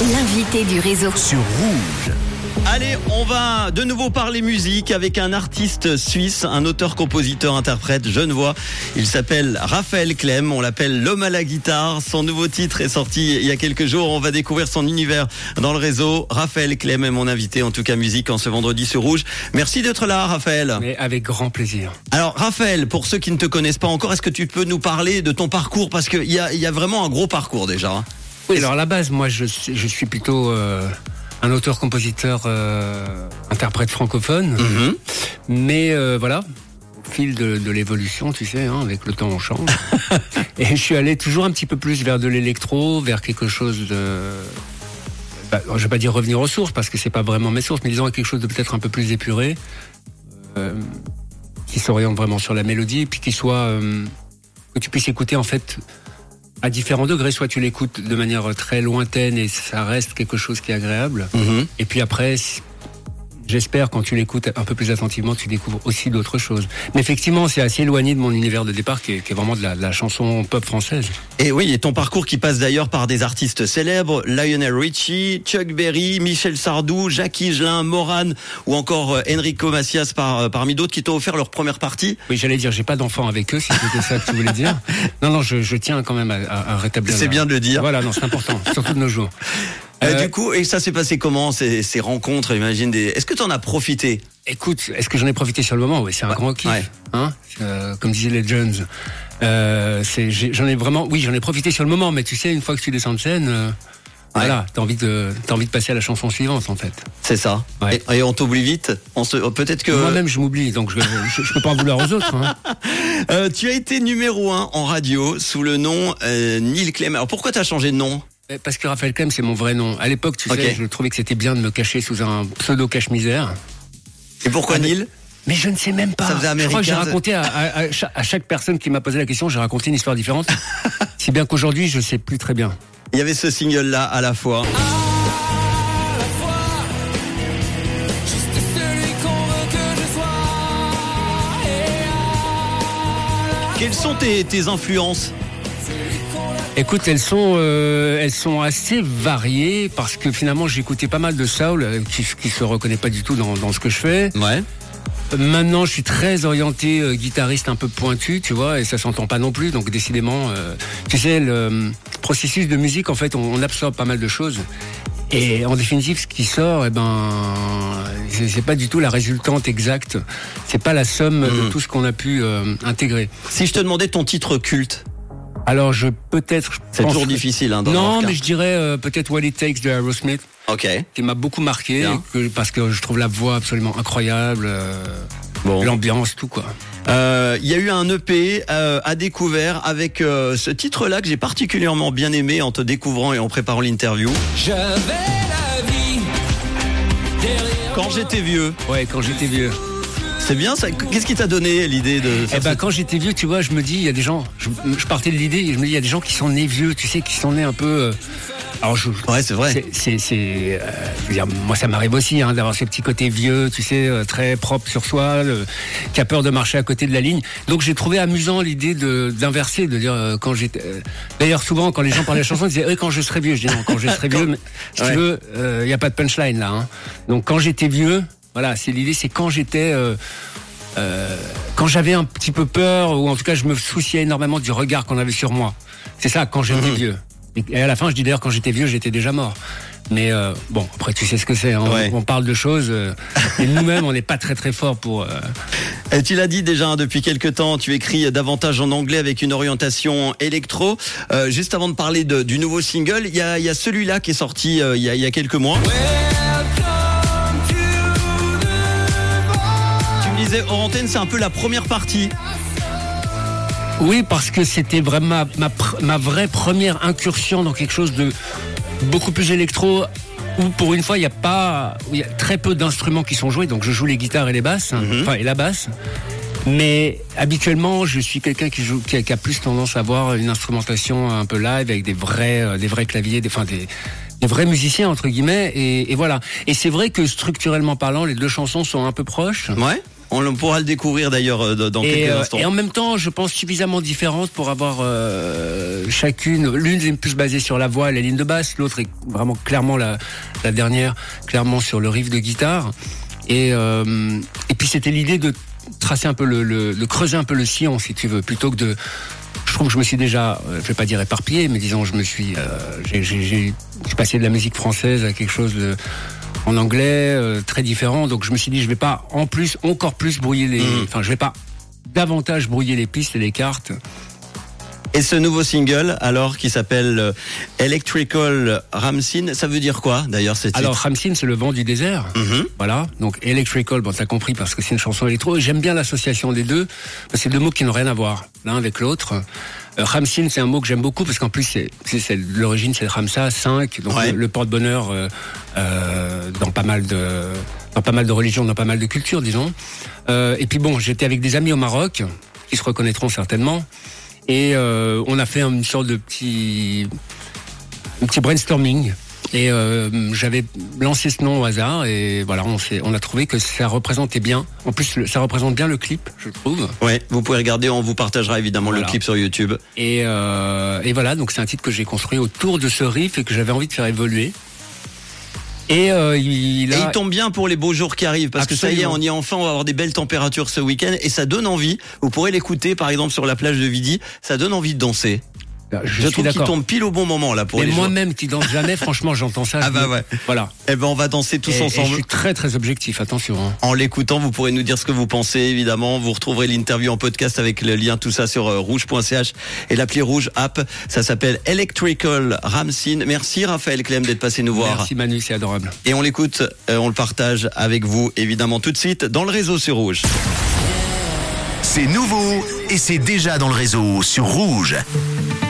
L'invité du réseau. sur Rouge. Allez, on va de nouveau parler musique avec un artiste suisse, un auteur, compositeur, interprète, jeune voix. Il s'appelle Raphaël Clem, on l'appelle l'homme à la guitare. Son nouveau titre est sorti il y a quelques jours. On va découvrir son univers dans le réseau. Raphaël Clem est mon invité, en tout cas musique, en ce vendredi sur Rouge. Merci d'être là, Raphaël. Mais avec grand plaisir. Alors, Raphaël, pour ceux qui ne te connaissent pas encore, est-ce que tu peux nous parler de ton parcours? Parce qu'il y a, il y a vraiment un gros parcours déjà. Oui, alors à la base, moi, je, suis- je suis plutôt euh, un auteur-compositeur, euh, interprète francophone. Mhm. Mais euh, voilà, au fil de, de l'évolution, tu sais, hein, avec le temps on change. Et je suis allé toujours un petit peu plus vers de l'électro, vers quelque chose de... Bah, je vais pas dire revenir aux sources, parce que c'est pas vraiment mes sources, mais disons quelque chose de peut-être un peu plus épuré, euh, qui s'oriente vraiment sur la mélodie, puis qui soit... euh, que tu puisses écouter en fait à différents degrés. Soit tu l'écoutes de manière très lointaine et ça reste quelque chose qui est agréable. Mhm. Et puis après, j'espère quand tu l'écoutes un peu plus attentivement, tu découvres aussi d'autres choses. Mais effectivement, c'est assez éloigné de mon univers de départ qui est, qui est vraiment de la, de la chanson pop française. Et oui, et ton parcours qui passe d'ailleurs par des artistes célèbres, Lionel Richie, Chuck Berry, Michel Sardou, Jacques Higelin, Moran ou encore euh, Enrico Macias par, euh, parmi d'autres qui t'ont offert leur première partie. Oui, j'allais dire, j'ai pas d'enfant avec eux, si c'était ça que tu voulais dire. Non, non, je, je tiens quand même à, à- à rétablir. C'est la- bien de le dire. Voilà, non, c'est important, surtout de nos jours. Euh, Euh, du coup, et ça s'est passé comment ces, ces rencontres Imagine des. Est-ce que tu en as profité? Écoute, est-ce que j'en ai profité sur le moment? Oui, c'est un grand kiff. ouais. Hein Euh, comme disaient les Jones. Euh, j'en ai vraiment, oui, j'en ai profité sur le moment, mais tu sais, une fois que tu descends de scène, euh, voilà, t'as envie de, t'as envie de passer à la chanson suivante, en fait. C'est ça. Ouais. Et, et on t'oublie vite? On se peut-être que Moi-même, je m'oublie, donc je, je, je peux pas en vouloir aux autres. Hein. Euh, tu as été numéro un en radio sous le nom euh, Neil Clem. Alors pourquoi t'as changé de nom? Parce que Raphaël Clem, c'est mon vrai nom. À l'époque, tu sais, je trouvais que c'était bien de me cacher sous un pseudo cache-misère. Et pourquoi Ah, mais- Neil Mais je ne sais même pas. Ça faisait je crois que j'ai américain, raconté à, à- à chaque, personne qui m'a posé la question, j'ai raconté une histoire différente. si bien qu'aujourd'hui, je sais plus très bien. Il y avait ce single là à la fois. Quelles sont tes, tes influences? Écoute, elles sont, euh, elles sont assez variées parce que finalement j'écoutais pas mal de soul euh, qui, qui se reconnaît pas du tout dans, dans ce que je fais. Ouais. Maintenant, je suis très orienté euh, guitariste un peu pointu, tu vois, et ça s'entend pas non plus. Donc décidément, euh, tu sais, le euh, processus de musique, en fait, on, on absorbe pas mal de choses. Et en définitive, ce qui sort, eh ben, c'est pas du tout la résultante exacte. C'est pas la somme de Mhm. tout ce qu'on a pu euh, intégrer. Si je te demandais ton titre culte, Alors, je peut-être. c'est toujours difficile hein, dans Non, mais je dirais euh, peut-être What It Takes de Aerosmith, Ok. qui m'a beaucoup marqué, que- parce que je trouve la voix absolument incroyable, euh, Bon. l'ambiance, tout quoi. Euh, Il y a eu un EP euh, à découvert avec euh, ce titre-là que j'ai particulièrement bien aimé en te découvrant et en préparant l'interview. Quand j'étais vieux, Ouais, quand j'étais vieux. C'est bien ça. Qu'est-ce qui t'a donné l'idée de Eh faire ben, ce- quand j'étais vieux, tu vois, je me dis, il y a des gens, je, je partais de l'idée, et je me dis, il y a des gens qui sont nés vieux, tu sais, qui sont nés un peu. euh, alors, je, Ouais, c'est vrai. c'est, c'est, c'est, euh, moi, ça m'arrive aussi, hein, d'avoir ce petit côté vieux, tu sais, euh, très propre sur soi, le- qui a peur de marcher à côté de la ligne. Donc, j'ai trouvé amusant l'idée de d'inverser, de dire euh, quand j'étais. D'ailleurs, souvent, quand les gens parlaient de chanson, ils disaient, Eh, quand je serai vieux, je dis non, quand je serai vieux, mais si Ouais. tu veux, il n'y a pas de punchline là. Hein. Donc, quand j'étais vieux, voilà, c'est l'idée, c'est quand j'étais. euh, euh, quand j'avais un petit peu peur, ou en tout cas je me souciais énormément du regard qu'on avait sur moi. C'est ça, quand j'étais Mhm. vieux. Et- à la fin, je dis d'ailleurs, quand j'étais vieux, j'étais déjà mort. Mais euh, bon, après, tu sais ce que c'est. hein. Ouais. On, on parle de choses, euh, et nous-mêmes, on n'est pas très très fort pour. euh, Et tu l'as dit déjà hein, depuis quelques temps, tu écris davantage en anglais avec une orientation électro. Euh, juste avant de parler de- du nouveau single, il y a, il y a celui-là qui est sorti euh, il y, a, il y a quelques mois. Tu hors antenne, c'est un peu la première partie. Oui, parce que c'était vraiment ma, ma, vraie première incursion dans quelque chose de beaucoup plus électro. Où pour une fois, il n'y a pas, il y a très peu d'instruments qui sont joués. Donc je joue les guitares et les basses, hein, Mhm. enfin et la basse. Mais habituellement, je suis quelqu'un qui joue, qui a, qui a plus tendance à avoir une instrumentation un peu live avec des vrais, euh, des vrais claviers, des, enfin des, des vrais musiciens entre guillemets. Et, et voilà. Et c'est vrai que structurellement parlant, les deux chansons sont un peu proches. Ouais. On pourra le découvrir d'ailleurs euh, dans quelques euh, instants. Et en même temps, je pense suffisamment différentes pour avoir euh, chacune. L'une est plus basée sur la voix et la ligne de basse, l'autre est vraiment clairement la, la dernière, clairement sur le riff de guitare. Et, euh, et puis c'était l'idée de tracer un peu le, le, de creuser un peu le sillon, si tu veux, plutôt que de. Je trouve que je me suis déjà, euh, je vais pas dire éparpillé, mais disons, je me suis, euh, j'ai, passé de la musique française à quelque chose de en anglais euh, très différent. Donc je me suis dit, je vais pas en plus encore plus brouiller les, Mhm. enfin, je vais pas davantage brouiller les pistes et les cartes. Et ce nouveau single, alors, qui s'appelle euh, Electrical Ramsin, ça veut dire quoi d'ailleurs ce titre? Alors Ramsin, c'est le vent du désert. Mhm. Voilà, donc electrical, bon t'as compris parce que c'est une chanson électro. J'aime bien l'association des deux, c'est deux mots qui n'ont rien à voir l'un avec l'autre. Euh, Ramsin, c'est un mot que j'aime beaucoup parce qu'en plus c'est- l'origine c'est Ramsa 5, donc Ouais. le, le porte-bonheur euh, euh, dans pas mal de dans pas mal de religions, dans pas mal de cultures, disons. Euh, et puis bon, j'étais avec des amis au Maroc qui se reconnaîtront certainement, et euh, on a fait une sorte de petit un petit brainstorming. Et euh, j'avais lancé ce nom au hasard et voilà, on, a trouvé que ça représentait bien. En plus, le- ça représente bien le clip, je trouve. Ouais, vous pouvez regarder, on vous partagera évidemment le clip sur YouTube. Et, euh, et voilà, donc c'est un titre que j'ai construit autour de ce riff et que j'avais envie de faire évoluer. Et euh, il Et a... il tombe bien pour les beaux jours qui arrivent, parce que ça y est, on y est enfin, on va avoir des belles températures ce week-end, et ça donne envie. Vous pourrez l'écouter, par exemple, sur la plage de Vidi, ça donne envie de danser. Je, Je, suis trouve qu'il tombe pile au bon moment là pour jours. moi-même qui danse jamais, franchement, j'entends ça. Ah je bah me- ouais. Voilà. Eh ben, on va danser tous Et- et ensemble. je suis très très objectif, attention. hein. En l'écoutant, vous pourrez nous dire ce que vous pensez, évidemment. Vous retrouverez l'interview en podcast avec le lien, tout ça sur euh, rouge.ch et l'appli rouge app. Ça s'appelle Electrical Ramsin. Merci Raphaël Clem d'être passé nous voir. Merci Manu, c'est adorable. Et on l'écoute, euh, on le partage avec vous, évidemment, tout de suite dans le réseau sur rouge. C'est nouveau et c'est déjà dans le réseau sur Rouge. Rouge.